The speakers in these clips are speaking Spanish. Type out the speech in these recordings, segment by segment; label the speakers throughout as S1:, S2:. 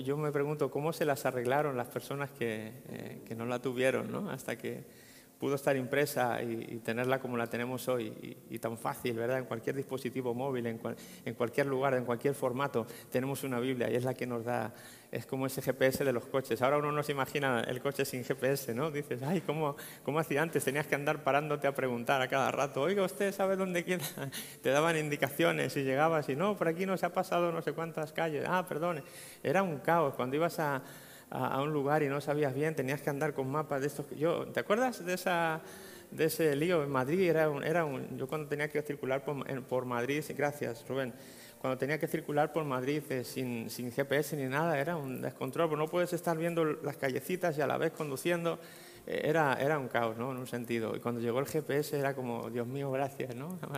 S1: yo me pregunto cómo se las arreglaron las personas que, eh, que no la tuvieron, ¿no? Hasta que pudo estar impresa y, tenerla como la tenemos hoy y, tan fácil, ¿verdad? En cualquier dispositivo móvil, en, en, cualquier lugar, en cualquier formato, tenemos una Biblia y es la que nos da, es como ese GPS de los coches. Ahora uno no se imagina el coche sin GPS, ¿no? Dices, ay, ¿cómo, cómo hacía antes? Tenías que andar parándote a preguntar a cada rato, oiga, ¿usted sabe dónde queda? Te daban indicaciones y llegabas y no, por aquí no se ha pasado no sé cuántas calles. Ah, perdone. Era un caos. Cuando ibas a a, un lugar y no sabías bien, tenías que andar con mapas de estos. Yo, ¿Te acuerdas de, esa, de ese lío en Madrid? Era un, era un, yo cuando tenía que circular por, por Madrid, gracias Rubén, cuando tenía que circular por Madrid eh, sin, sin, GPS ni nada, era un descontrol, porque no puedes estar viendo las callecitas y a la vez conduciendo. Eh, era, era un caos, ¿no? En un sentido. Y cuando llegó el GPS era como, Dios mío, gracias, ¿no?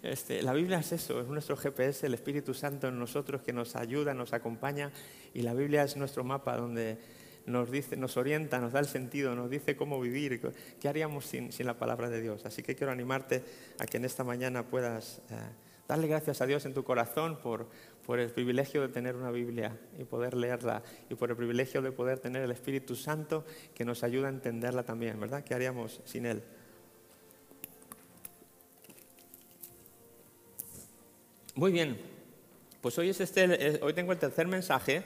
S1: Este, la Biblia es eso, es nuestro GPS, el Espíritu Santo en nosotros que nos ayuda, nos acompaña y la Biblia es nuestro mapa donde nos, dice, nos orienta, nos da el sentido, nos dice cómo vivir, qué haríamos sin, sin la palabra de Dios. Así que quiero animarte a que en esta mañana puedas eh, darle gracias a Dios en tu corazón por, por el privilegio de tener una Biblia y poder leerla y por el privilegio de poder tener el Espíritu Santo que nos ayuda a entenderla también, ¿verdad? ¿Qué haríamos sin Él? Muy bien, pues hoy, es este, hoy tengo el tercer mensaje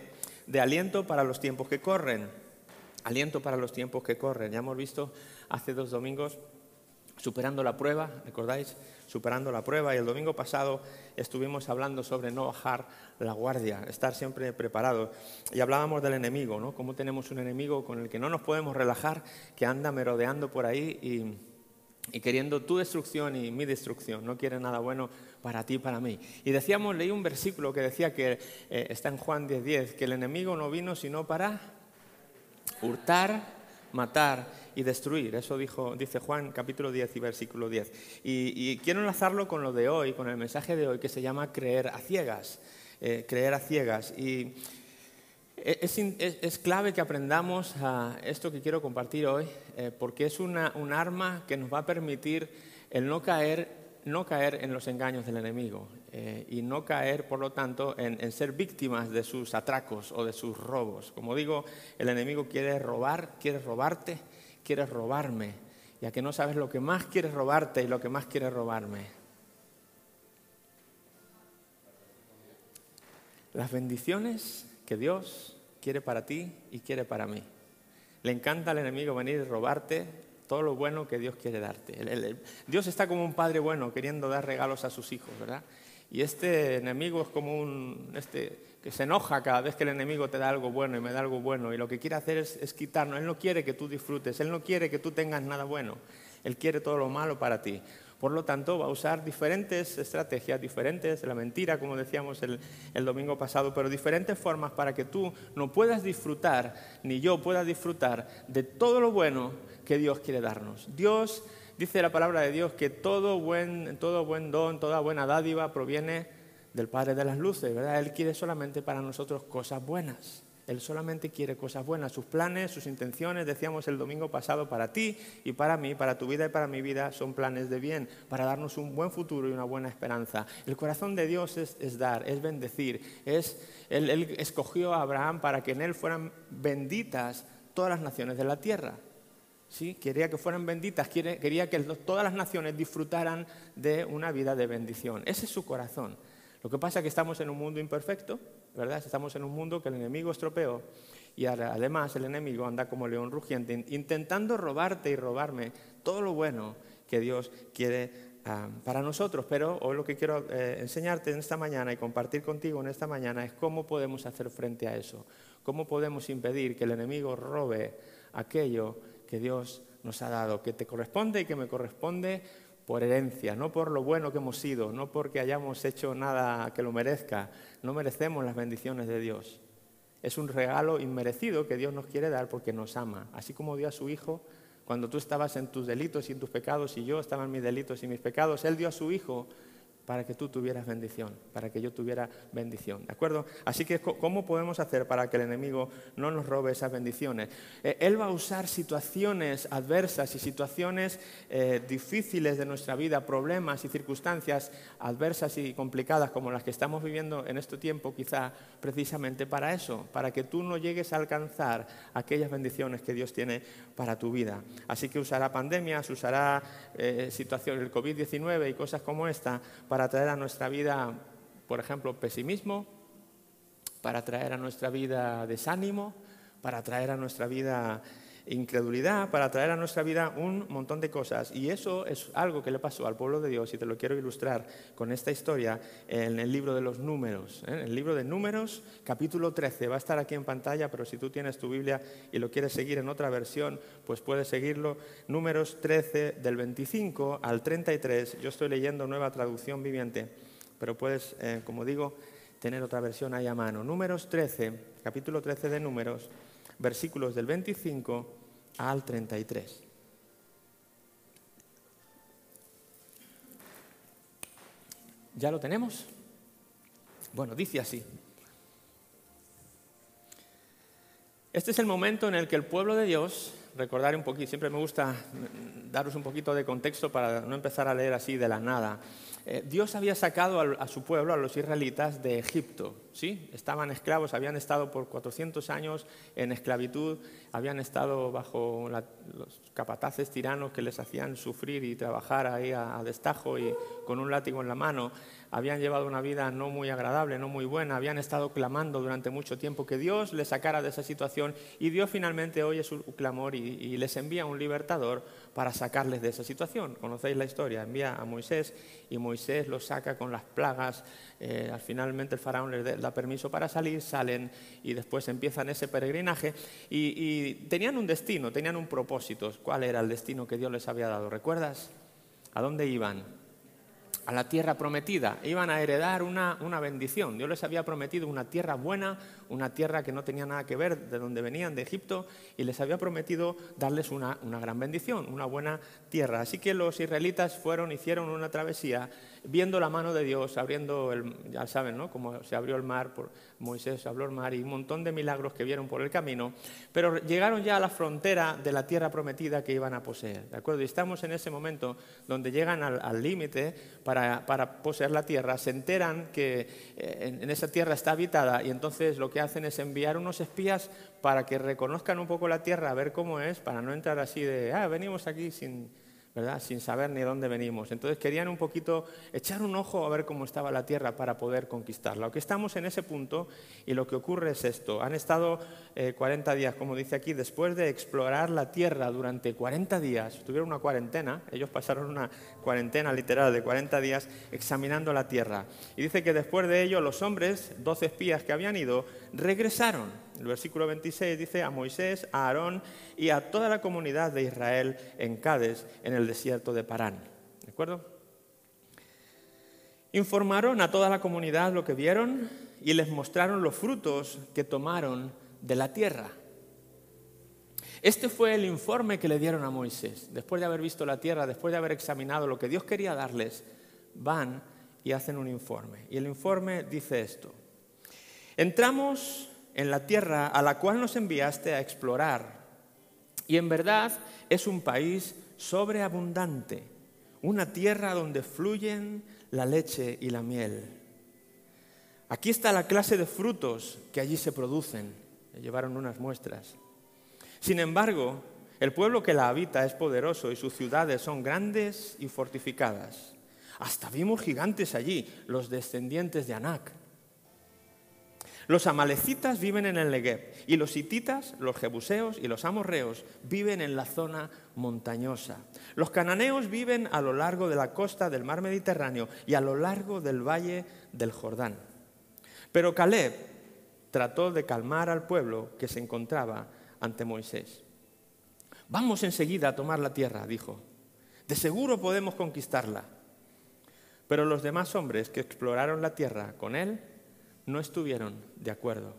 S1: de aliento para los tiempos que corren. Aliento para los tiempos que corren. Ya hemos visto hace dos domingos superando la prueba, ¿recordáis? Superando la prueba y el domingo pasado estuvimos hablando sobre no bajar la guardia, estar siempre preparado. Y hablábamos del enemigo, ¿no? Cómo tenemos un enemigo con el que no nos podemos relajar, que anda merodeando por ahí y y queriendo tu destrucción y mi destrucción. No quiere nada bueno para ti y para mí. Y decíamos, leí un versículo que decía que eh, está en Juan 10:10, que el enemigo no vino sino para hurtar, matar y destruir. Eso dice Juan capítulo 10 y versículo 10. Y, quiero enlazarlo con lo de hoy, con el mensaje de hoy que se llama creer a ciegas. Eh, creer a ciegas. Y es, clave que aprendamos esto que quiero compartir hoy, eh, porque es un arma que nos va a permitir el no caer, no caer en los engaños del enemigo eh, y no caer, por lo tanto, en, ser víctimas de sus atracos o de sus robos. Como digo, el enemigo quiere robar, quiere robarte, quiere robarme, ya que no sabes lo que más quiere robarte y lo que más quiere robarme. Las bendiciones que Dios quiere para ti y quiere para mí. Le encanta al enemigo venir y robarte todo lo bueno que Dios quiere darte. Dios está como un padre bueno queriendo dar regalos a sus hijos, ¿verdad? Y este enemigo es como un, este, que se enoja cada vez que el enemigo te da algo bueno y me da algo bueno. Y lo que quiere hacer es, es quitarnos. Él no quiere que tú disfrutes, Él no quiere que tú tengas nada bueno. Él quiere todo lo malo para ti. Por lo tanto, va a usar diferentes estrategias, diferentes, la mentira, como decíamos el, domingo pasado, pero diferentes formas para que tú no puedas disfrutar, ni yo pueda disfrutar de todo lo bueno que Dios quiere darnos. Dios, dice la palabra de Dios, que todo buen, todo buen don, toda buena dádiva proviene del Padre de las Luces, ¿verdad? Él quiere solamente para nosotros cosas buenas. Él solamente quiere cosas buenas, sus planes, sus intenciones, decíamos el domingo pasado, para ti y para mí, para tu vida y para mi vida, son planes de bien, para darnos un buen futuro y una buena esperanza. El corazón de Dios es, dar, es bendecir. Es, él, escogió a Abraham para que en él fueran benditas todas las naciones de la tierra. ¿Sí? Quería que fueran benditas, quería que todas las naciones disfrutaran de una vida de bendición. Ese es su corazón. Lo que pasa es que estamos en un mundo imperfecto, ¿verdad? Estamos en un mundo que el enemigo estropeó y además el enemigo anda como león rugiente intentando robarte y robarme todo lo bueno que Dios quiere ah, para nosotros. Pero hoy lo que quiero eh, enseñarte en esta mañana y compartir contigo en esta mañana es cómo podemos hacer frente a eso, cómo podemos impedir que el enemigo robe aquello que Dios nos ha dado, que te corresponde y que me corresponde por herencia, no por lo bueno que hemos sido, no porque hayamos hecho nada que lo merezca. No merecemos las bendiciones de Dios. Es un regalo inmerecido que Dios nos quiere dar porque nos ama. Así como dio a su Hijo cuando tú estabas en tus delitos y en tus pecados y yo estaba en mis delitos y mis pecados, Él dio a su Hijo para que tú tuvieras bendición, para que yo tuviera bendición. ¿De acuerdo? Así que, ¿cómo podemos hacer para que el enemigo no nos robe esas bendiciones? Eh, él va a usar situaciones adversas y situaciones eh, difíciles de nuestra vida, problemas y circunstancias adversas y complicadas como las que estamos viviendo en este tiempo, quizá precisamente para eso, para que tú no llegues a alcanzar aquellas bendiciones que Dios tiene para tu vida. Así que usará pandemias, usará eh, situaciones, el COVID-19 y cosas como esta para traer a nuestra vida, por ejemplo, pesimismo, para traer a nuestra vida desánimo, para traer a nuestra vida incredulidad, para traer a nuestra vida un montón de cosas. Y eso es algo que le pasó al pueblo de Dios y te lo quiero ilustrar con esta historia en el libro de los números. ¿eh? En el libro de números, capítulo 13, va a estar aquí en pantalla, pero si tú tienes tu Biblia y lo quieres seguir en otra versión, pues puedes seguirlo. Números 13 del 25 al 33, yo estoy leyendo nueva traducción viviente, pero puedes, eh, como digo, tener otra versión ahí a mano. Números 13, capítulo 13 de números versículos del 25 al 33. ¿Ya lo tenemos? Bueno, dice así. Este es el momento en el que el pueblo de Dios, recordar un poquito, siempre me gusta daros un poquito de contexto para no empezar a leer así de la nada. Eh, Dios había sacado a, su pueblo, a los israelitas, de Egipto. ¿sí? Estaban esclavos, habían estado por 400 años en esclavitud, habían estado bajo los capataces tiranos que les hacían sufrir y trabajar ahí a destajo y con un látigo en la mano habían llevado una vida no muy agradable, no muy buena, habían estado clamando durante mucho tiempo que Dios les sacara de esa situación y Dios finalmente oye su clamor y, les envía un libertador para sacarles de esa situación. Conocéis la historia, envía a Moisés y Moisés los saca con las plagas, eh, al finalmente el faraón les da permiso para salir, salen y después empiezan ese peregrinaje y tenían un destino, tenían un propósito. ¿Cuál era el destino que Dios les había dado? ¿Recuerdas? ¿A dónde iban? A la tierra prometida, iban a heredar una, una, bendición. Dios les había prometido una tierra buena, una tierra que no tenía nada que ver de donde venían, de Egipto, y les había prometido darles una, una gran bendición, una buena tierra. Así que los israelitas fueron, hicieron una travesía viendo la mano de Dios, abriendo, el, ya saben, ¿no? Como se abrió el mar, por Moisés abrió el mar y un montón de milagros que vieron por el camino, pero llegaron ya a la frontera de la tierra prometida que iban a poseer, ¿de acuerdo? Y estamos en ese momento donde llegan al límite para, para, poseer la tierra, se enteran que eh, en, en esa tierra está habitada y entonces lo que hacen es enviar unos espías para que reconozcan un poco la tierra, a ver cómo es, para no entrar así de, ah, venimos aquí sin sin saber ni dónde venimos. Entonces querían un poquito echar un ojo a ver cómo estaba la tierra para poder conquistarla. Lo que estamos en ese punto y lo que ocurre es esto. Han estado 40 eh, días, como dice aquí, después de explorar la tierra durante 40 días, tuvieron una cuarentena, ellos pasaron una cuarentena literal de 40 días examinando la tierra. Y dice que después de ello los hombres, 12 espías que habían ido, regresaron. El versículo 26 dice a Moisés, a Aarón y a toda la comunidad de Israel en Cádiz, en el desierto de Parán. ¿De acuerdo? Informaron a toda la comunidad lo que vieron y les mostraron los frutos que tomaron de la tierra. Este fue el informe que le dieron a Moisés. Después de haber visto la tierra, después de haber examinado lo que Dios quería darles, van y hacen un informe. Y el informe dice esto. Entramos en la tierra a la cual nos enviaste a explorar. Y en verdad es un país sobreabundante, una tierra donde fluyen la leche y la miel. Aquí está la clase de frutos que allí se producen. llevaron unas muestras. Sin embargo, el pueblo que la habita es poderoso y sus ciudades son grandes y fortificadas. Hasta vimos gigantes allí, los descendientes de Anac. Los amalecitas viven en el Negev y los hititas, los jebuseos y los amorreos viven en la zona montañosa. Los cananeos viven a lo largo de la costa del mar Mediterráneo y a lo largo del valle del Jordán. Pero Caleb trató de calmar al pueblo que se encontraba ante Moisés. Vamos enseguida a tomar la tierra, dijo. De seguro podemos conquistarla. Pero los demás hombres que exploraron la tierra con él no estuvieron de acuerdo.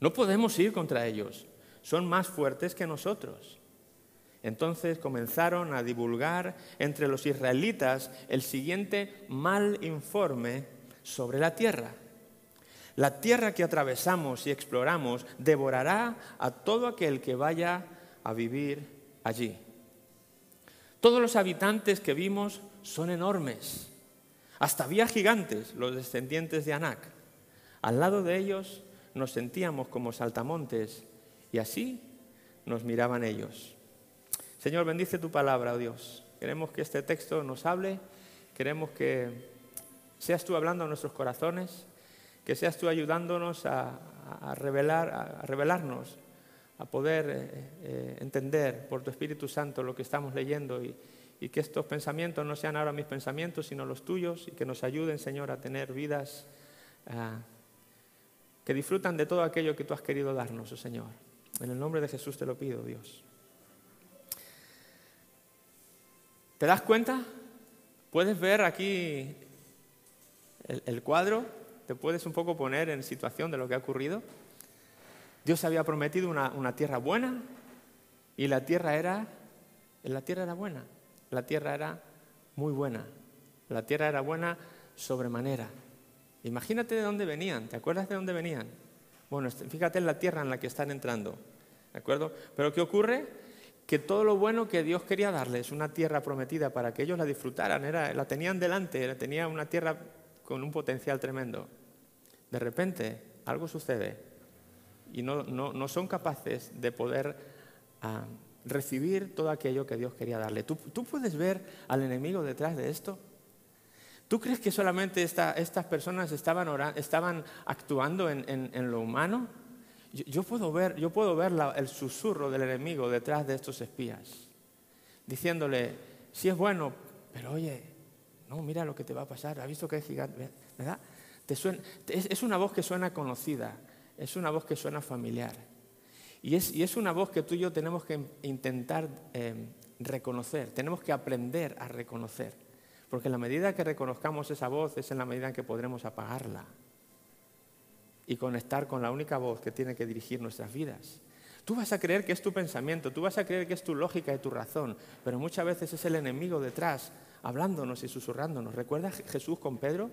S1: No podemos ir contra ellos, son más fuertes que nosotros. Entonces comenzaron a divulgar entre los israelitas el siguiente mal informe sobre la tierra. La tierra que atravesamos y exploramos devorará a todo aquel que vaya a vivir allí. Todos los habitantes que vimos son enormes. Hasta había gigantes, los descendientes de Anak. Al lado de ellos nos sentíamos como saltamontes y así nos miraban ellos. Señor, bendice tu palabra, oh Dios. Queremos que este texto nos hable, queremos que seas tú hablando a nuestros corazones, que seas tú ayudándonos a, revelar, a revelarnos, a poder eh, eh, entender por tu Espíritu Santo lo que estamos leyendo y, que estos pensamientos no sean ahora mis pensamientos, sino los tuyos y que nos ayuden, Señor, a tener vidas ah, que disfrutan de todo aquello que tú has querido darnos, oh Señor. En el nombre de Jesús te lo pido, Dios. ¿Te das cuenta? Puedes ver aquí el, cuadro, te puedes un poco poner en situación de lo que ha ocurrido. Dios había prometido una, tierra buena y la tierra era, la tierra era buena, la tierra era muy buena, la tierra era buena sobremanera. Imagínate de dónde venían, ¿te acuerdas de dónde venían? Bueno, fíjate en la tierra en la que están entrando, ¿de acuerdo? Pero ¿qué ocurre? que todo lo bueno que Dios quería darles, una tierra prometida para que ellos la disfrutaran, era, la tenían delante, tenía una tierra con un potencial tremendo. De repente algo sucede y no, son capaces de poder ah, recibir todo aquello que Dios quería darle. ¿Tú, puedes ver al enemigo detrás de esto? ¿Tú crees que solamente estas personas estaban, estaban actuando en lo humano? Yo, puedo ver, yo puedo ver el susurro del enemigo detrás de estos espías, diciéndole, si es bueno, pero oye, no, mira lo que te va a pasar, ¿has visto que es gigante? ¿Verdad? es, una voz que suena conocida, es una voz que suena familiar. Y es, una voz que tú y yo tenemos que intentar em, reconocer, tenemos que aprender a reconocer. Porque en la medida que reconozcamos esa voz es en la medida en que podremos apagarla y conectar con la única voz que tiene que dirigir nuestras vidas. Tú vas a creer que es tu pensamiento, tú vas a creer que es tu lógica y tu razón, pero muchas veces es el enemigo detrás, hablándonos y susurrándonos. ¿Recuerdas Jesús con Pedro?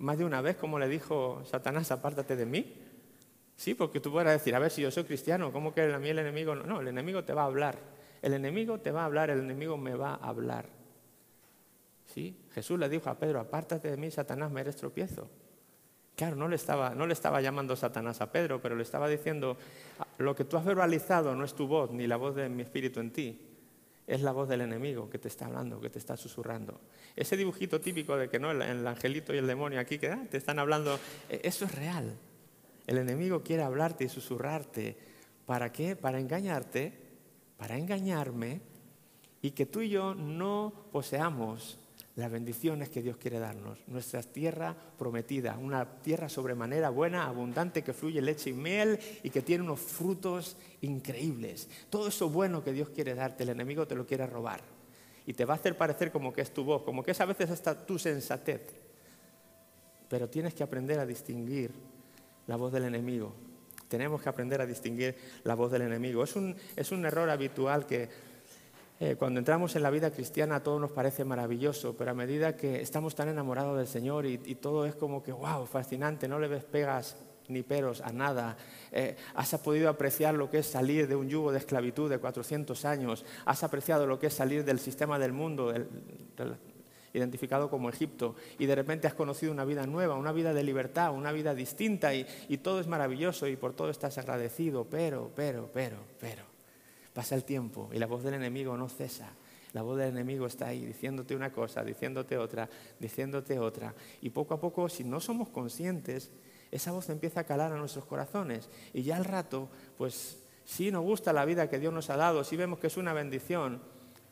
S1: Más de una vez, como le dijo Satanás, apártate de mí. Sí, porque tú puedes decir, a ver si yo soy cristiano, ¿cómo que a mí el enemigo no? No, el enemigo te va a hablar. El enemigo te va a hablar, el enemigo me va a hablar. ¿Sí? Jesús le dijo a Pedro, apártate de mí, Satanás, me eres tropiezo. Claro, no le, estaba, no le estaba llamando Satanás a Pedro, pero le estaba diciendo, lo que tú has verbalizado no es tu voz, ni la voz de mi espíritu en ti, es la voz del enemigo que te está hablando, que te está susurrando. Ese dibujito típico de que no, el, angelito y el demonio aquí que ah, te están hablando, e, eso es real. El enemigo quiere hablarte y susurrarte. ¿Para qué? Para engañarte, para engañarme y que tú y yo no poseamos las bendiciones que Dios quiere darnos, nuestra tierra prometida, una tierra sobremanera buena, abundante, que fluye leche y miel y que tiene unos frutos increíbles. Todo eso bueno que Dios quiere darte, el enemigo te lo quiere robar y te va a hacer parecer como que es tu voz, como que es a veces hasta tu sensatez. Pero tienes que aprender a distinguir la voz del enemigo. Tenemos que aprender a distinguir la voz del enemigo. Es un, es un error habitual que eh, cuando entramos en la vida cristiana todo nos parece maravilloso, pero a medida que estamos tan enamorados del Señor y, todo es como que, wow, fascinante, no le ves pegas ni peros a nada. Eh, has podido apreciar lo que es salir de un yugo de esclavitud de 400 años. Has apreciado lo que es salir del sistema del mundo, identificado como Egipto, y de repente has conocido una vida nueva, una vida de libertad, una vida distinta, y todo es maravilloso y por todo estás agradecido, pero, pero, pero, pero. Pasa el tiempo y la voz del enemigo no cesa. La voz del enemigo está ahí diciéndote una cosa, diciéndote otra, diciéndote otra. Y poco a poco, si no somos conscientes, esa voz empieza a calar a nuestros corazones. Y ya al rato, pues sí nos gusta la vida que Dios nos ha dado, sí vemos que es una bendición,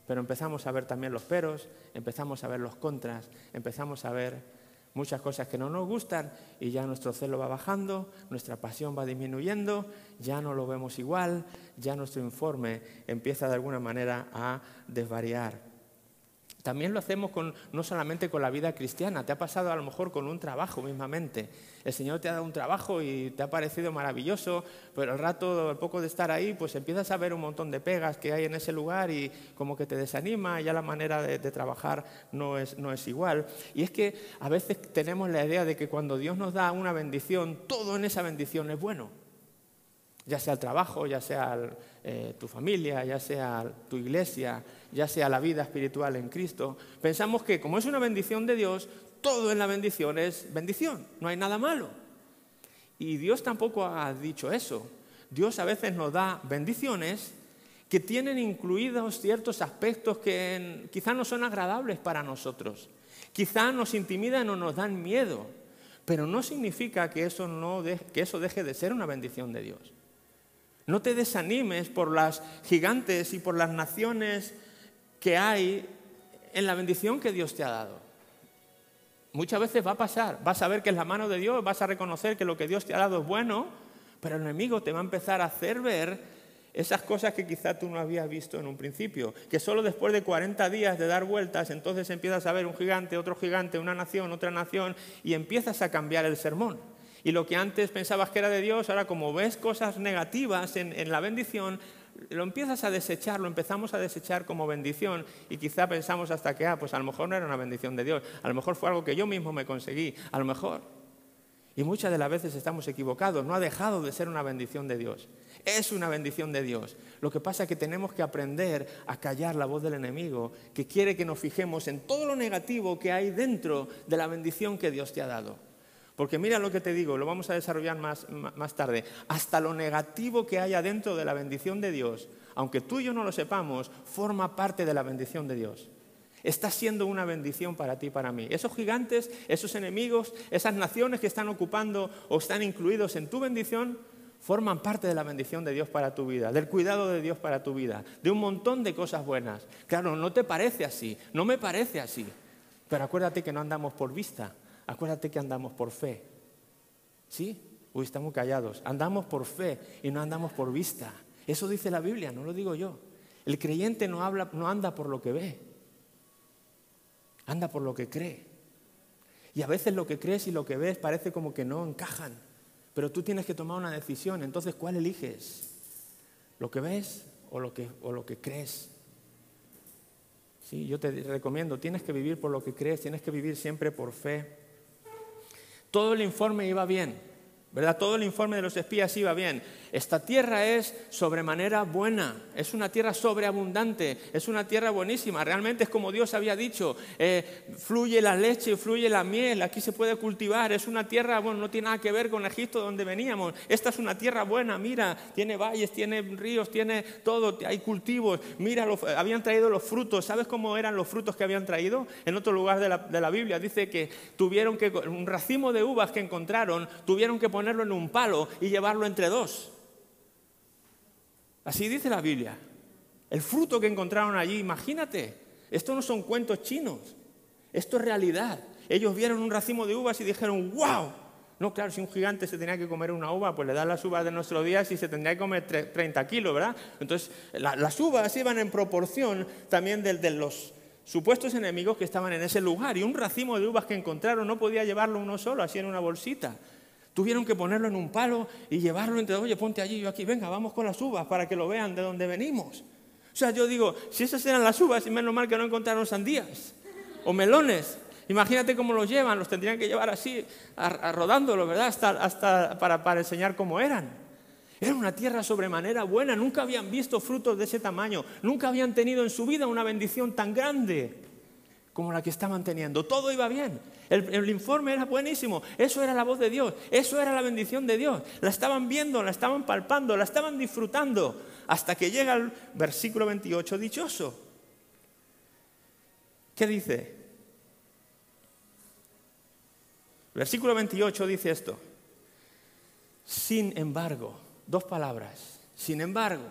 S1: pero empezamos a ver también los peros, empezamos a ver los contras, empezamos a ver muchas cosas que no nos gustan y ya nuestro celo va bajando, nuestra pasión va disminuyendo, ya no lo vemos igual, ya nuestro informe empieza de alguna manera a desvariar. También lo hacemos con, no solamente con la vida cristiana, te ha pasado a lo mejor con un trabajo mismamente. El Señor te ha dado un trabajo y te ha parecido maravilloso, pero al rato, al poco de estar ahí, pues empiezas a ver un montón de pegas que hay en ese lugar y como que te desanima, ya la manera de, trabajar no es, no es igual. Y es que a veces tenemos la idea de que cuando Dios nos da una bendición, todo en esa bendición es bueno ya sea el trabajo, ya sea eh, tu familia, ya sea tu iglesia, ya sea la vida espiritual en Cristo, pensamos que como es una bendición de Dios, todo en la bendición es bendición, no hay nada malo. Y Dios tampoco ha dicho eso. Dios a veces nos da bendiciones que tienen incluidos ciertos aspectos que quizás no son agradables para nosotros, quizás nos intimidan o nos dan miedo, pero no significa que eso, no que eso deje de ser una bendición de Dios. No te desanimes por las gigantes y por las naciones que hay en la bendición que Dios te ha dado. Muchas veces va a pasar, vas a ver que es la mano de Dios, vas a reconocer que lo que Dios te ha dado es bueno, pero el enemigo te va a empezar a hacer ver esas cosas que quizá tú no habías visto en un principio, que solo después de 40 días de dar vueltas, entonces empiezas a ver un gigante, otro gigante, una nación, otra nación, y empiezas a cambiar el sermón. Y lo que antes pensabas que era de Dios, ahora como ves cosas negativas en, la bendición, lo empiezas a desechar, lo empezamos a desechar como bendición y quizá pensamos hasta que, ah, pues a lo mejor no era una bendición de Dios, a lo mejor fue algo que yo mismo me conseguí, a lo mejor. Y muchas de las veces estamos equivocados, no ha dejado de ser una bendición de Dios. Es una bendición de Dios. Lo que pasa es que tenemos que aprender a callar la voz del enemigo que quiere que nos fijemos en todo lo negativo que hay dentro de la bendición que Dios te ha dado. Porque mira lo que te digo, lo vamos a desarrollar más, tarde. Hasta lo negativo que haya dentro de la bendición de Dios, aunque tú y yo no lo sepamos, forma parte de la bendición de Dios. Está siendo una bendición para ti y para mí. Esos gigantes, esos enemigos, esas naciones que están ocupando o están incluidos en tu bendición, forman parte de la bendición de Dios para tu vida, del cuidado de Dios para tu vida, de un montón de cosas buenas. Claro, no te parece así, no me parece así, pero acuérdate que no andamos por vista, acuérdate que andamos por fe. ¿Sí? Uy, estamos callados. Andamos por fe y no andamos por vista. Eso dice la Biblia, no lo digo yo. El creyente no, habla, no anda por lo que ve, anda por lo que cree. Y a veces lo que crees y lo que ves parece como que no encajan, pero tú tienes que tomar una decisión. Entonces, ¿cuál eliges? ¿Lo que ves o lo que, o lo que crees? Sí, yo te recomiendo, tienes que vivir por lo que crees, tienes que vivir siempre por fe. Todo el informe iba bien, ¿verdad? Todo el informe de los espías iba bien. Esta tierra es sobremanera buena, es una tierra sobreabundante, es una tierra buenísima. Realmente es como Dios había dicho, eh, fluye la leche, fluye la miel, aquí se puede cultivar. Es una tierra, bueno, no tiene nada que ver con Egipto donde veníamos. Esta es una tierra buena, mira, tiene valles, tiene ríos, tiene todo, hay cultivos. Mira, habían traído los frutos. ¿Sabes cómo eran los frutos que habían traído? En otro lugar de la, de la Biblia dice que tuvieron que, un racimo de uvas que encontraron, tuvieron que ponerlo en un palo y llevarlo entre dos. Así dice la Biblia. El fruto que encontraron allí, imagínate, esto no son cuentos chinos, esto es realidad. Ellos vieron un racimo de uvas y dijeron, wow. No, claro, si un gigante se tenía que comer una uva, pues le dan las uvas de nuestros días y se tendría que comer 30 kilos, ¿verdad? Entonces, las uvas iban en proporción también de, de los supuestos enemigos que estaban en ese lugar. Y un racimo de uvas que encontraron no podía llevarlo uno solo, así en una bolsita. Tuvieron que ponerlo en un palo y llevarlo entre, oye, ponte allí, yo aquí, venga, vamos con las uvas para que lo vean de dónde venimos. O sea, yo digo, si esas eran las uvas, y menos mal que no encontraron sandías o melones. Imagínate cómo los llevan, los tendrían que llevar así, rodándolo, ¿verdad? Hasta, hasta para, para enseñar cómo eran. Era una tierra sobremanera buena, nunca habían visto frutos de ese tamaño, nunca habían tenido en su vida una bendición tan grande como la que estaban teniendo. Todo iba bien. El, informe era buenísimo. Eso era la voz de Dios. Eso era la bendición de Dios. La estaban viendo, la estaban palpando, la estaban disfrutando. Hasta que llega el versículo 28 dichoso. ¿Qué dice? Versículo 28 dice esto. Sin embargo, dos palabras. Sin embargo,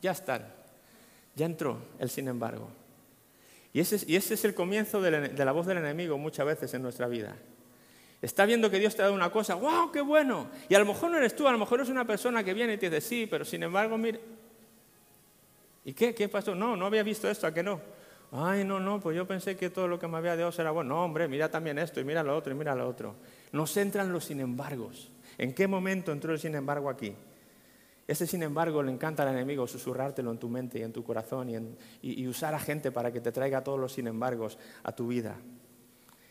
S1: ya están. Ya entró el sin embargo. Y ese, es el comienzo de la, voz del enemigo muchas veces en nuestra vida. Está viendo que Dios te ha dado una cosa, ¡wow, qué bueno! Y a lo mejor no eres tú, a lo mejor es una persona que viene y te dice, sí, pero sin embargo, mire. ¿Y qué? ¿Qué pasó? No, no había visto esto, ¿a qué no? Ay, no, no, pues yo pensé que todo lo que me había dado era bueno. No, hombre, mira también esto, y mira lo otro, y mira lo otro. Nos entran los sin embargos. ¿En qué momento entró el sin embargo aquí? Ese, sin embargo, le encanta al enemigo susurrártelo en tu mente y en tu corazón y, usar a gente para que te traiga todos los sin embargos a tu vida.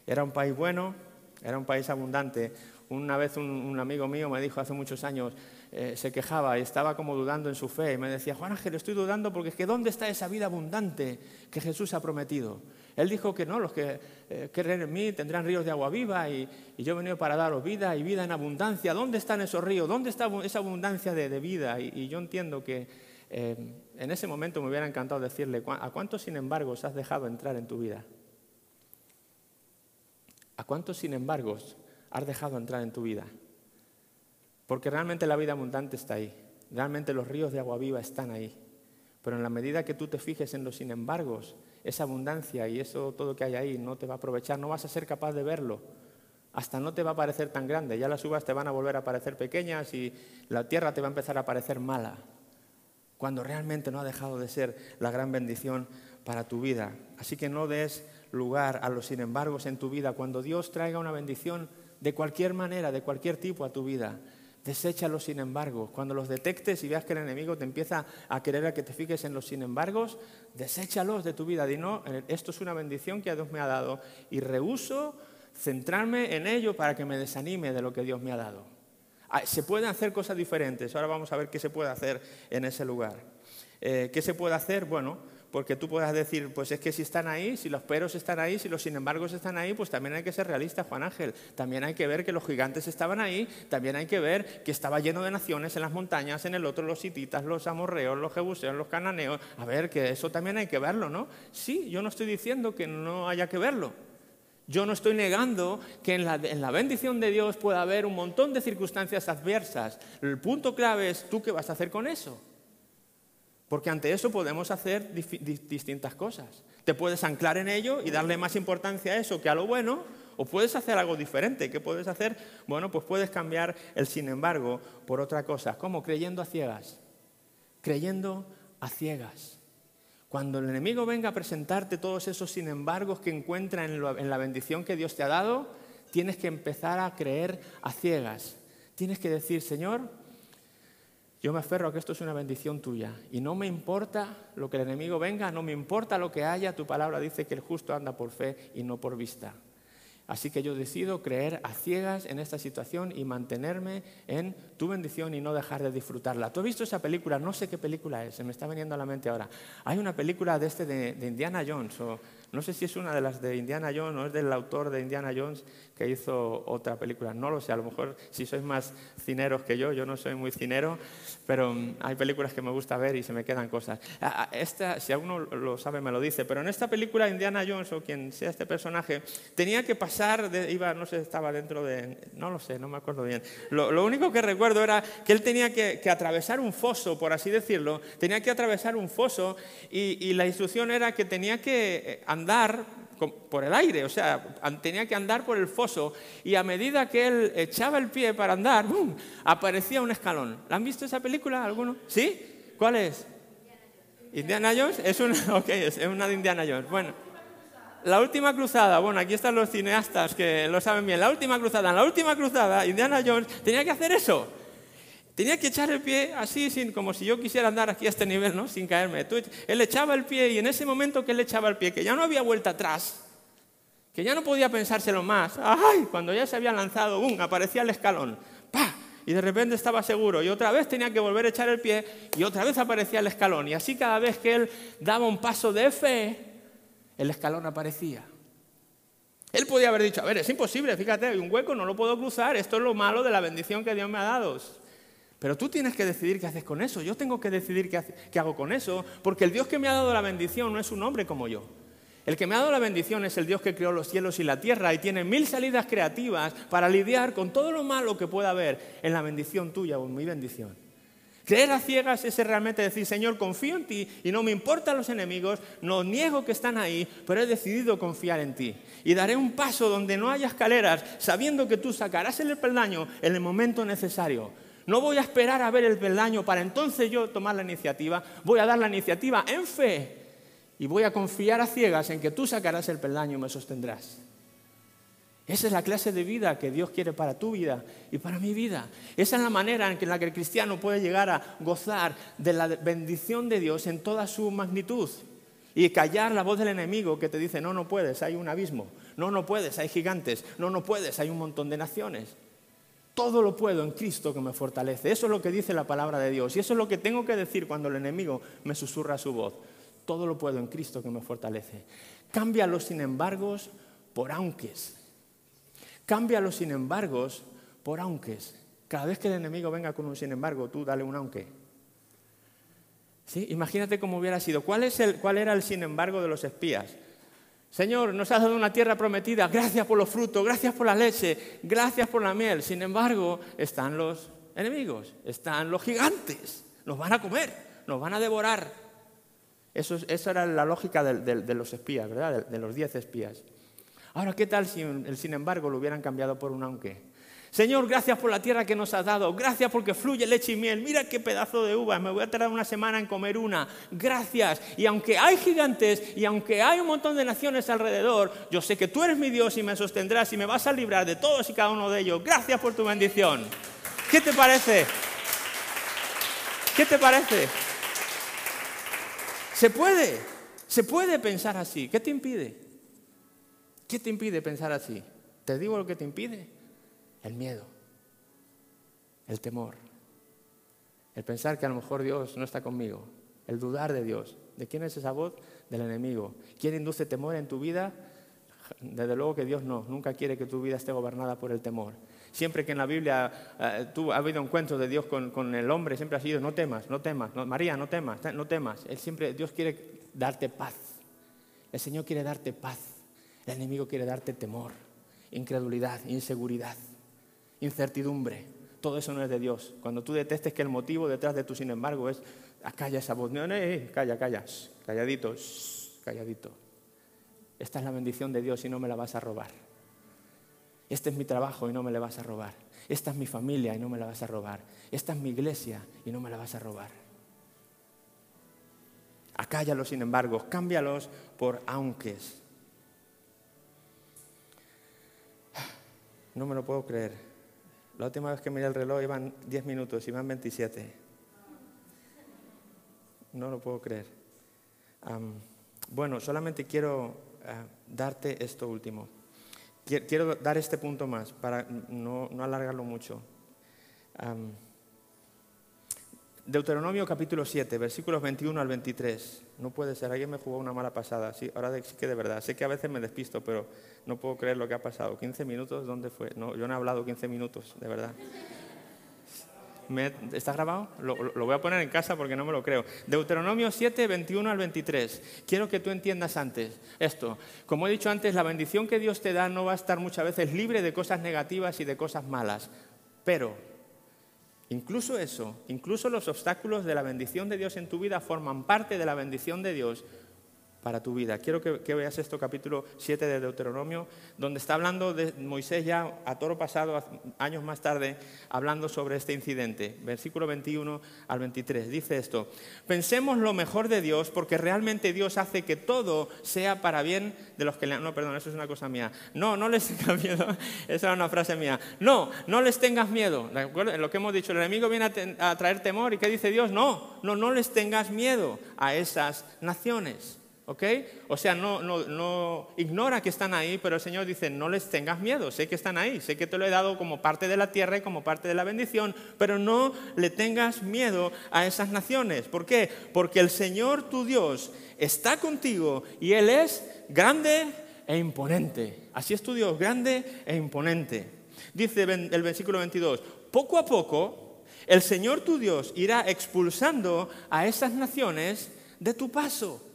S1: Era un país bueno, era un país abundante. Una vez un, amigo mío me dijo hace muchos años, eh, se quejaba y estaba como dudando en su fe y me decía, Juan Ángel, estoy dudando porque es que ¿dónde está esa vida abundante que Jesús ha prometido? Él dijo que no, los que eh, creen en mí tendrán ríos de agua viva y, yo he venido para daros vida y vida en abundancia. ¿Dónde están esos ríos? ¿Dónde está esa abundancia de, vida? Y, yo entiendo que eh, en ese momento me hubiera encantado decirle, ¿a cuántos sin embargo has dejado entrar en tu vida? ¿A cuántos sin embargo has dejado entrar en tu vida? Porque realmente la vida abundante está ahí. Realmente los ríos de agua viva están ahí. Pero en la medida que tú te fijes en los sin embargos, esa abundancia y eso todo que hay ahí no te va a aprovechar, no vas a ser capaz de verlo. Hasta no te va a parecer tan grande, ya las uvas te van a volver a parecer pequeñas y la tierra te va a empezar a parecer mala, cuando realmente no ha dejado de ser la gran bendición para tu vida. Así que no des lugar a los sin embargos en tu vida. Cuando Dios traiga una bendición de cualquier manera, de cualquier tipo a tu vida, Deséchalos sin embargo. Cuando los detectes y veas que el enemigo te empieza a querer a que te fijes en los sin embargos, deséchalos de tu vida. Di no, esto es una bendición que Dios me ha dado y rehuso centrarme en ello para que me desanime de lo que Dios me ha dado. Ah, se pueden hacer cosas diferentes. Ahora vamos a ver qué se puede hacer en ese lugar. Eh, ¿Qué se puede hacer? Bueno, porque tú puedas decir, pues es que si están ahí, si los peros están ahí, si los sin embargo están ahí, pues también hay que ser realista, Juan Ángel. También hay que ver que los gigantes estaban ahí, también hay que ver que estaba lleno de naciones en las montañas, en el otro los hititas, los amorreos, los jebuseos, los cananeos. A ver, que eso también hay que verlo, ¿no? Sí, yo no estoy diciendo que no haya que verlo. Yo no estoy negando que en la, en la, bendición de Dios pueda haber un montón de circunstancias adversas. El punto clave es tú qué vas a hacer con eso. Porque ante eso podemos hacer distintas cosas. Te puedes anclar en ello y darle más importancia a eso que a lo bueno, o puedes hacer algo diferente. ¿Qué puedes hacer? Bueno, pues puedes cambiar el sin embargo por otra cosa. ¿Cómo? Creyendo a ciegas. Creyendo a ciegas. Cuando el enemigo venga a presentarte todos esos sin embargos que encuentra en la bendición que Dios te ha dado, tienes que empezar a creer a ciegas. Tienes que decir, Señor, yo me aferro a que esto es una bendición tuya y no me importa lo que el enemigo venga, no me importa lo que haya, tu palabra dice que el justo anda por fe y no por vista. Así que yo decido creer a ciegas en esta situación y mantenerme en tu bendición y no dejar de disfrutarla. ¿Tú has visto esa película? No sé qué película es, se me está viniendo a la mente ahora. Hay una película de este de, Indiana Jones, o no sé si es una de las de Indiana Jones o es del autor de Indiana Jones que hizo otra película. No lo sé, a lo mejor si sois más cineros que yo, yo no soy muy cinero, pero mm, hay películas que me gusta ver y se me quedan cosas. Esta, si alguno lo sabe, me lo dice, pero en esta película Indiana Jones o quien sea este personaje, tenía que pasar, de, iba, no sé, estaba dentro de, no lo sé, no me acuerdo bien. Lo, único que recuerdo era que él tenía que, atravesar un foso, por así decirlo, tenía que atravesar un foso y, y la instrucción era que tenía que andar por el aire, o sea, tenía que andar por el foso y a medida que él echaba el pie para andar, ¡bum! aparecía un escalón. ¿La han visto esa película alguno? ¿Sí? ¿Cuál es? Indiana Jones. Es una, okay, es una de Indiana Jones. Bueno, la última cruzada. Bueno, aquí están los cineastas que lo saben bien. La última cruzada. En la última cruzada, Indiana Jones tenía que hacer eso. Tenía que echar el pie así, sin, como si yo quisiera andar aquí a este nivel, ¿no? sin caerme. él echaba el pie y en ese momento que él echaba el pie, que ya no había vuelta atrás, que ya no podía pensárselo más, ¡ay! Cuando ya se había lanzado, ¡bum! aparecía el escalón, ¡pa! Y de repente estaba seguro y otra vez tenía que volver a echar el pie y otra vez aparecía el escalón. Y así cada vez que él daba un paso de fe, el escalón aparecía. Él podía haber dicho, a ver, es imposible, fíjate, hay un hueco, no lo puedo cruzar, esto es lo malo de la bendición que Dios me ha dado. Pero tú tienes que decidir qué haces con eso. Yo tengo que decidir qué, hago con eso, porque el Dios que me ha dado la bendición no es un hombre como yo. El que me ha dado la bendición es el Dios que creó los cielos y la tierra y tiene mil salidas creativas para lidiar con todo lo malo que pueda haber en la bendición tuya o en mi bendición. Creer a ciegas es realmente decir, Señor, confío en ti y no me importan los enemigos, no niego que están ahí, pero he decidido confiar en ti. Y daré un paso donde no haya escaleras, sabiendo que tú sacarás el peldaño en el momento necesario. No voy a esperar a ver el peldaño para entonces yo tomar la iniciativa. Voy a dar la iniciativa en fe. y voy a confiar a ciegas en que tú sacarás el peldaño y me sostendrás. Esa es la clase de vida que Dios quiere para tu vida y para mi vida. Esa es la manera en la que el cristiano puede llegar a gozar de la bendición de Dios en toda su magnitud y callar la voz del enemigo que te dice, no, no puedes, hay un abismo, no, no puedes, hay gigantes, no, no puedes, hay un montón de naciones. Todo lo puedo en Cristo que me fortalece. Eso es lo que dice la palabra de Dios. Y eso es lo que tengo que decir cuando el enemigo me susurra su voz. Todo lo puedo en Cristo que me fortalece. Cámbialo, sin embargo, por aunques. Cámbialo, sin embargo, por aunques. Cada vez que el enemigo venga con un sin embargo, tú dale un aunque. ¿Sí? Imagínate cómo hubiera sido. ¿Cuál, es el, ¿Cuál era el sin embargo de los espías? Señor, nos has dado una tierra prometida, gracias por los frutos, gracias por la leche, gracias por la miel. Sin embargo, están los enemigos, están los gigantes, nos van a comer, nos van a devorar. Esa era la lógica de, los espías, ¿verdad? De, los diez espías. Ahora, ¿qué tal si el sin embargo lo hubieran cambiado por un aunque? Señor, gracias por la tierra que nos has dado. Gracias porque fluye leche y miel. Mira qué pedazo de uvas. Me voy a tardar una semana en comer una. Gracias. Y aunque hay gigantes y aunque hay un montón de naciones alrededor, yo sé que tú eres mi Dios y me sostendrás y me vas a librar de todos y cada uno de ellos. Gracias por tu bendición. ¿Qué te parece? ¿Qué te parece? Se puede, se puede pensar así. ¿Qué te impide? ¿Qué te impide pensar así? Te digo lo que te impide el miedo, el temor, el pensar que a lo mejor Dios no está conmigo, el dudar de Dios. ¿De quién es esa voz? Del enemigo. ¿Quién induce temor en tu vida? Desde luego que Dios no, nunca quiere que tu vida esté gobernada por el temor. Siempre que en la Biblia eh, ha habido encuentros de Dios con, el hombre, siempre ha sido no temas, no temas, María, no temas, no temas. Él siempre, Dios quiere darte paz. El Señor quiere darte paz. El enemigo quiere darte temor, incredulidad, inseguridad incertidumbre. Todo eso no es de Dios. Cuando tú detestes que el motivo detrás de tu sin embargo es, ah, calla esa voz, no, no, eh, calla, calla, calladito, calladito. Esta es la bendición de Dios y no me la vas a robar. Este es mi trabajo y no me la vas a robar. Esta es mi familia y no me la vas a robar. Esta es mi iglesia y no me la vas a robar. Acállalos, sin embargo, cámbialos por aunques. No me lo puedo creer. La última vez que miré el reloj iban 10 minutos, iban 27. No lo puedo creer. bueno, solamente quiero ah, darte esto último. Quiero, dar este punto más para no, alargarlo mucho. Deuteronomio capítulo 7, versículos 21 al 23. No puede ser, alguien me jugó una mala pasada. Sí, ahora sí que de verdad. Sé que a veces me despisto, pero no puedo creer lo que ha pasado. ¿15 minutos? ¿Dónde fue? No, yo no he hablado 15 minutos, de verdad. ¿Está grabado? Lo, lo, voy a poner en casa porque no me lo creo. Deuteronomio 7, 21 al 23. Quiero que tú entiendas antes esto. Como he dicho antes, la bendición que Dios te da no va a estar muchas veces libre de cosas negativas y de cosas malas. Pero Incluso eso, incluso los obstáculos de la bendición de Dios en tu vida forman parte de la bendición de Dios para tu vida. Quiero que, veas esto, capítulo 7 de Deuteronomio, donde está hablando de Moisés ya a toro pasado, años más tarde, hablando sobre este incidente. Versículo 21 al 23. Dice esto, pensemos lo mejor de Dios porque realmente Dios hace que todo sea para bien de los que le... No, perdón, eso es una cosa mía. No, no les tengas miedo. Esa era una frase mía. No, no les tengas miedo. Lo que hemos dicho, el enemigo viene a, a traer temor. ¿Y qué dice Dios? No, no, no les tengas miedo a esas naciones. ¿Ok? O sea, no, no, ignora que están ahí, pero el Señor dice, no les tengas miedo, sé que están ahí, sé que te lo he dado como parte de la tierra y como parte de la bendición, pero no le tengas miedo a esas naciones. ¿Por qué? Porque el Señor tu Dios está contigo y Él es grande e imponente. Así es tu Dios, grande e imponente. Dice el versículo 22, poco a poco el Señor tu Dios irá expulsando a esas naciones de tu paso.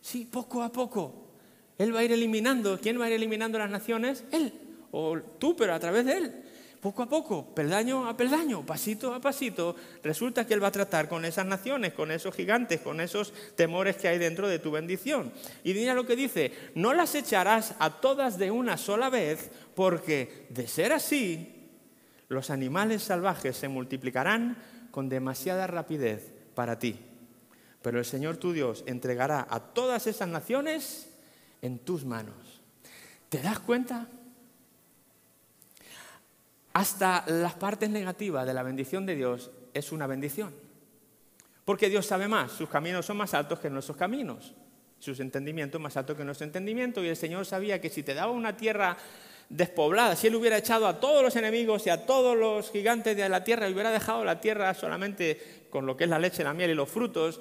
S1: Sí, poco a poco. Él va a ir eliminando. ¿Quién va a ir eliminando las naciones? Él. O tú, pero a través de Él. Poco a poco, peldaño a peldaño, pasito a pasito, resulta que Él va a tratar con esas naciones, con esos gigantes, con esos temores que hay dentro de tu bendición. Y mira lo que dice, no las echarás a todas de una sola vez, porque de ser así, los animales salvajes se multiplicarán con demasiada rapidez para ti. Pero el Señor tu Dios entregará a todas esas naciones en tus manos. ¿Te das cuenta? Hasta las partes negativas de la bendición de Dios es una bendición. Porque Dios sabe más, sus caminos son más altos que nuestros caminos, sus entendimientos más altos que nuestro entendimiento. Y el Señor sabía que si te daba una tierra despoblada, si Él hubiera echado a todos los enemigos y a todos los gigantes de la tierra y hubiera dejado la tierra solamente con lo que es la leche, la miel y los frutos,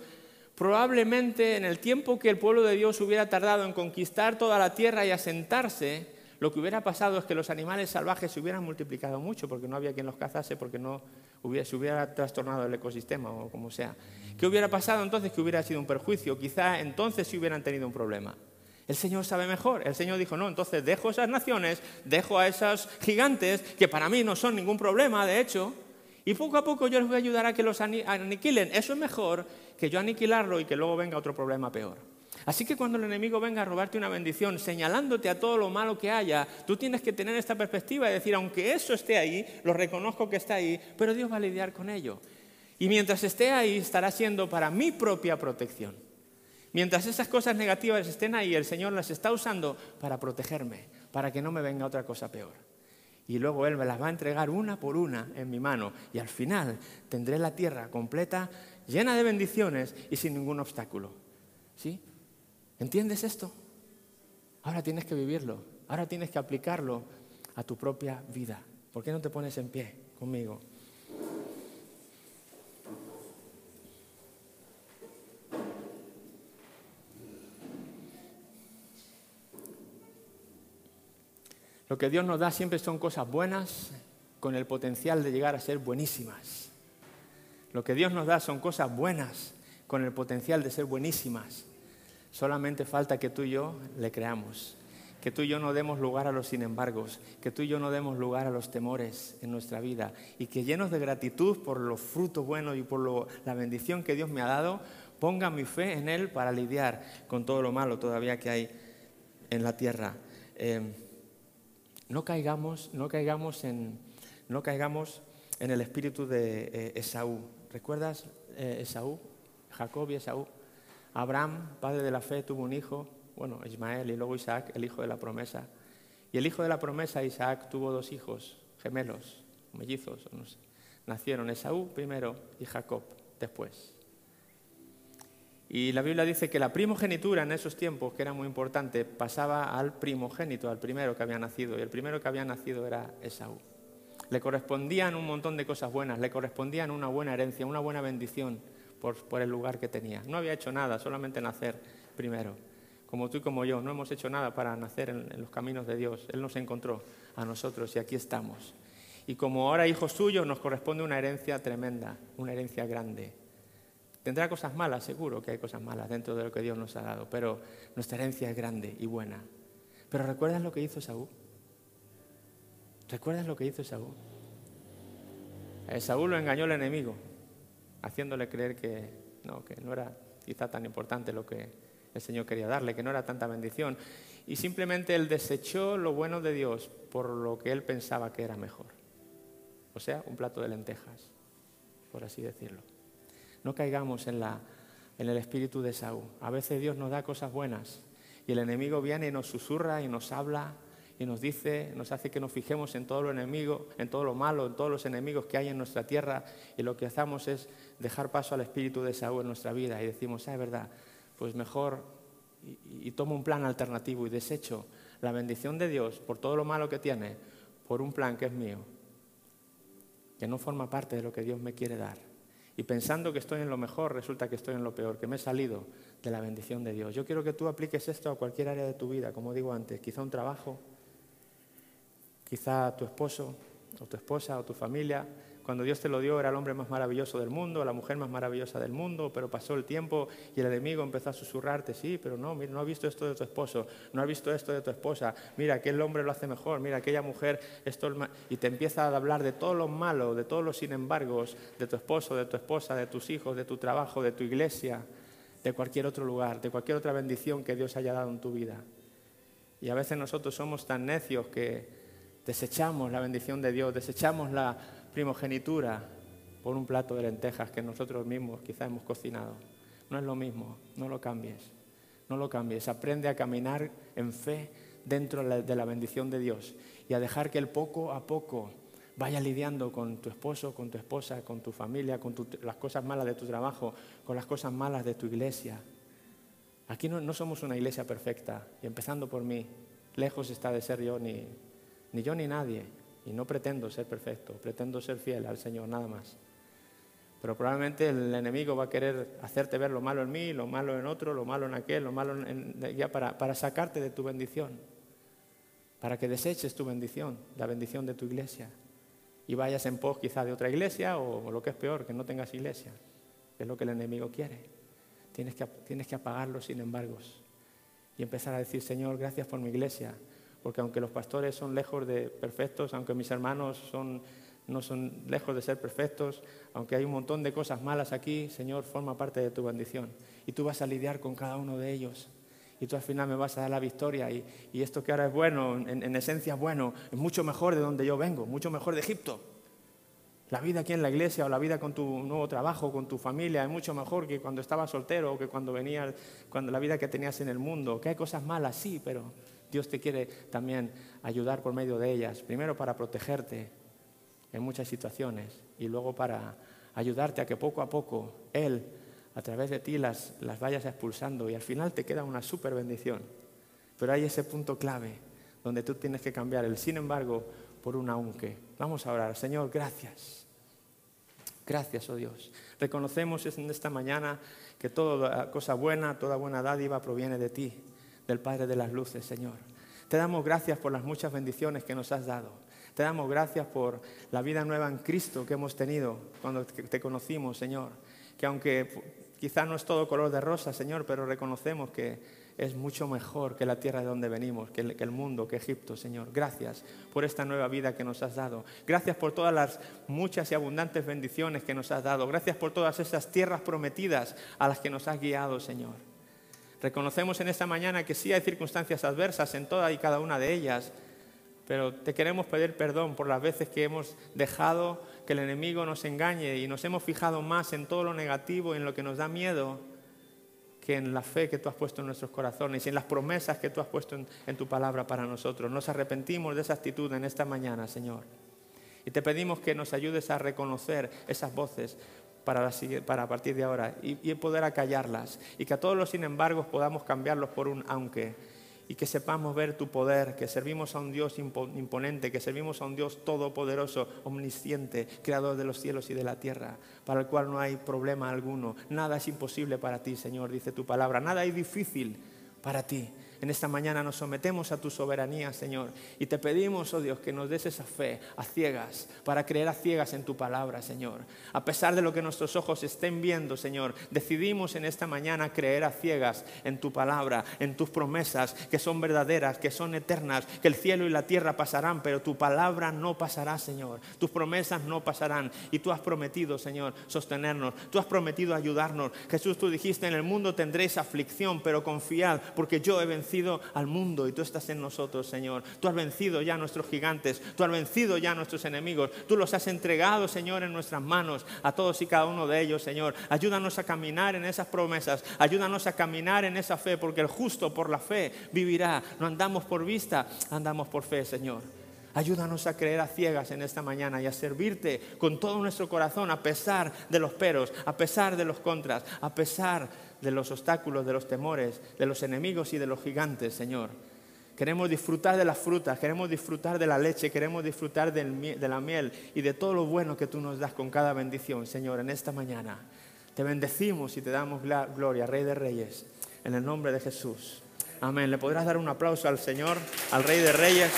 S1: probablemente en el tiempo que el pueblo de Dios hubiera tardado en conquistar toda la tierra y asentarse, lo que hubiera pasado es que los animales salvajes se hubieran multiplicado mucho porque no había quien los cazase, porque no se hubiera trastornado el ecosistema o como sea. ¿Qué hubiera pasado entonces? Que hubiera sido un perjuicio. Quizá entonces sí hubieran tenido un problema. El Señor sabe mejor. El Señor dijo, no, entonces dejo esas naciones, dejo a esos gigantes, que para mí no son ningún problema, de hecho, y poco a poco yo les voy a ayudar a que los aniquilen. Eso es mejor que yo aniquilarlo y que luego venga otro problema peor. Así que cuando el enemigo venga a robarte una bendición, señalándote a todo lo malo que haya, tú tienes que tener esta perspectiva y decir, aunque eso esté ahí, lo reconozco que está ahí, pero Dios va a lidiar con ello. Y mientras esté ahí, estará siendo para mi propia protección. Mientras esas cosas negativas estén ahí, el Señor las está usando para protegerme, para que no me venga otra cosa peor. Y luego Él me las va a entregar una por una en mi mano. Y al final tendré la tierra completa llena de bendiciones y sin ningún obstáculo. ¿Sí? ¿Entiendes esto? Ahora tienes que vivirlo, ahora tienes que aplicarlo a tu propia vida. ¿Por qué no te pones en pie conmigo? Lo que Dios nos da siempre son cosas buenas con el potencial de llegar a ser buenísimas. Lo que Dios nos da son cosas buenas con el potencial de ser buenísimas. Solamente falta que tú y yo le creamos, que tú y yo no demos lugar a los sin embargos, que tú y yo no demos lugar a los temores en nuestra vida y que llenos de gratitud por los frutos buenos y por la bendición que Dios me ha dado, ponga mi fe en Él para lidiar con todo lo malo todavía que hay en la tierra. Eh, no caigamos, no caigamos en, no caigamos en el espíritu de eh, Esaú. ¿Recuerdas eh, Esaú? Jacob y Esaú. Abraham, padre de la fe, tuvo un hijo, bueno, Ismael y luego Isaac, el hijo de la promesa. Y el hijo de la promesa, Isaac, tuvo dos hijos, gemelos, mellizos, no sé. Nacieron Esaú primero y Jacob después. Y la Biblia dice que la primogenitura en esos tiempos, que era muy importante, pasaba al primogénito, al primero que había nacido. Y el primero que había nacido era Esaú le correspondían un montón de cosas buenas, le correspondían una buena herencia, una buena bendición por, el lugar que tenía. No había hecho nada, solamente nacer primero. Como tú y como yo, no hemos hecho nada para nacer en, en los caminos de Dios. Él nos encontró a nosotros y aquí estamos. Y como ahora hijos suyos nos corresponde una herencia tremenda, una herencia grande. Tendrá cosas malas, seguro que hay cosas malas dentro de lo que Dios nos ha dado, pero nuestra herencia es grande y buena. Pero ¿recuerdas lo que hizo Saúl? ¿Recuerdas lo que hizo Saúl? Saúl lo engañó el enemigo, haciéndole creer que no, que no era quizá tan importante lo que el Señor quería darle, que no era tanta bendición. Y simplemente él desechó lo bueno de Dios por lo que él pensaba que era mejor. O sea, un plato de lentejas, por así decirlo. No caigamos en, la, en el espíritu de Saúl. A veces Dios nos da cosas buenas y el enemigo viene y nos susurra y nos habla y nos dice, nos hace que nos fijemos en todo lo enemigo, en todo lo malo, en todos los enemigos que hay en nuestra tierra y lo que hacemos es dejar paso al espíritu de Saúl en nuestra vida y decimos, ah, es verdad, pues mejor y, tomo un plan alternativo y desecho la bendición de Dios por todo lo malo que tiene por un plan que es mío, que no forma parte de lo que Dios me quiere dar. Y pensando que estoy en lo mejor, resulta que estoy en lo peor, que me he salido de la bendición de Dios. Yo quiero que tú apliques esto a cualquier área de tu vida, como digo antes, quizá un trabajo, Quizá tu esposo o tu esposa o tu familia, cuando Dios te lo dio, era el hombre más maravilloso del mundo, la mujer más maravillosa del mundo, pero pasó el tiempo y el enemigo empezó a susurrarte, sí, pero no, mira, no has visto esto de tu esposo, no has visto esto de tu esposa, mira, aquel hombre lo hace mejor, mira, aquella mujer, esto y te empieza a hablar de todo lo malo, de todos los sin embargos, de tu esposo, de tu esposa, de tus hijos, de tu trabajo, de tu iglesia, de cualquier otro lugar, de cualquier otra bendición que Dios haya dado en tu vida. Y a veces nosotros somos tan necios que Desechamos la bendición de Dios, desechamos la primogenitura por un plato de lentejas que nosotros mismos quizá hemos cocinado. No es lo mismo, no lo cambies, no lo cambies. Aprende a caminar en fe dentro de la bendición de Dios y a dejar que Él poco a poco vaya lidiando con tu esposo, con tu esposa, con tu familia, con las cosas malas de tu trabajo, con las cosas malas de tu iglesia. Aquí no, somos una iglesia perfecta, y empezando por mí, lejos está de ser yo ni, ni yo ni nadie, y no pretendo ser perfecto, pretendo ser fiel al Señor, nada más. Pero probablemente el enemigo va a querer hacerte ver lo malo en mí, lo malo en otro, lo malo en aquel, lo malo en, ya para, sacarte de tu bendición, para que deseches tu bendición, la bendición de tu iglesia, y vayas en pos quizá de otra iglesia o, lo que es peor, que no tengas iglesia, es lo que el enemigo quiere. Tienes que, tienes que apagarlo sin embargos y empezar a decir, Señor, gracias por mi iglesia, porque aunque los pastores son lejos de perfectos, aunque mis hermanos no son lejos de ser perfectos, aunque hay un montón de cosas malas aquí, Señor, forma parte de tu bendición. Y tú vas a lidiar con cada uno de ellos. Y tú al final me vas a dar la victoria. Y, esto que ahora es bueno, en, esencia es bueno, es mucho mejor de donde yo vengo, mucho mejor de Egipto. La vida aquí en la iglesia o la vida con tu nuevo trabajo, con tu familia, es mucho mejor que cuando estabas soltero o que cuando venías, cuando la vida que tenías en el mundo. Que hay cosas malas, sí, pero Dios te quiere también ayudar por medio de ellas. Primero para protegerte, en muchas situaciones y luego para ayudarte a que poco a poco Él, a través de ti, las, las vayas expulsando y al final te queda una súper bendición. Pero hay ese punto clave donde tú tienes que cambiar el sin embargo por un aunque. Vamos a orar. Señor, gracias. Gracias, oh Dios. Reconocemos en esta mañana que toda cosa buena, toda buena dádiva proviene de ti, del Padre de las Luces, Señor. Te damos gracias por las muchas bendiciones que nos has dado. Te damos gracias por la vida nueva en Cristo que hemos tenido cuando te conocimos, Señor. Que aunque quizá no es todo color de rosa, Señor, pero reconocemos que es mucho mejor que la tierra de donde venimos, que el, mundo, que Egipto, Señor. Gracias por esta nueva vida que nos has dado. Gracias por todas las muchas y abundantes bendiciones que nos has dado. Gracias por todas esas tierras prometidas a las que nos has guiado, Señor. Reconocemos en esta mañana que sí hay circunstancias adversas en toda y cada una de ellas, pero te queremos pedir perdón por las veces que hemos dejado que el enemigo nos engañe y nos hemos fijado más en todo lo negativo, en lo que nos da miedo, que en la fe que tú has puesto en nuestros corazones y en las promesas que tú has puesto en, tu palabra para nosotros. Nos arrepentimos de esa actitud en esta mañana, Señor. Y te pedimos que nos ayudes a reconocer esas voces para, para partir de ahora y, y poder acallarlas. Y que a todos los sin embargo podamos cambiarlos por un aunque y que sepamos ver tu poder, que servimos a un Dios imponente, que servimos a un Dios todopoderoso, omnisciente, creador de los cielos y de la tierra, para el cual no hay problema alguno. Nada es imposible para ti, Señor, dice tu palabra. Nada es difícil para ti. En esta mañana nos sometemos a tu soberanía, Señor, y te pedimos, oh Dios, que nos des esa fe a ciegas, para creer a ciegas en tu palabra, Señor. A pesar de lo que nuestros ojos estén viendo, Señor, decidimos en esta mañana creer a ciegas en tu palabra, en tus promesas, que son verdaderas, que son eternas, que el cielo y la tierra pasarán, pero tu palabra no pasará, Señor. Tus promesas no pasarán. Y tú has prometido, Señor, sostenernos. Tú has prometido ayudarnos. Jesús, tú dijiste, en el mundo tendréis aflicción, pero confiad, porque yo he vencido vencido al mundo y tú estás en nosotros, Señor. Tú has vencido ya a nuestros gigantes, tú has vencido ya a nuestros enemigos, tú los has entregado, Señor, en nuestras manos, a todos y cada uno de ellos, Señor. Ayúdanos a caminar en esas promesas, ayúdanos a caminar en esa fe, porque el justo por la fe vivirá. No andamos por vista, andamos por fe, Señor. Ayúdanos a creer a ciegas en esta mañana y a servirte con todo nuestro corazón, a pesar de los peros, a pesar de los contras, a pesar de los obstáculos, de los temores, de los enemigos y de los gigantes, Señor. Queremos disfrutar de las frutas, queremos disfrutar de la leche, queremos disfrutar de la miel y de todo lo bueno que tú nos das con cada bendición, Señor, en esta mañana. Te bendecimos y te damos gloria, Rey de Reyes, en el nombre de Jesús. Amén. ¿Le podrás dar un aplauso al Señor, al Rey de Reyes,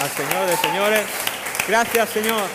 S1: al Señor de Señores? Gracias, Señor.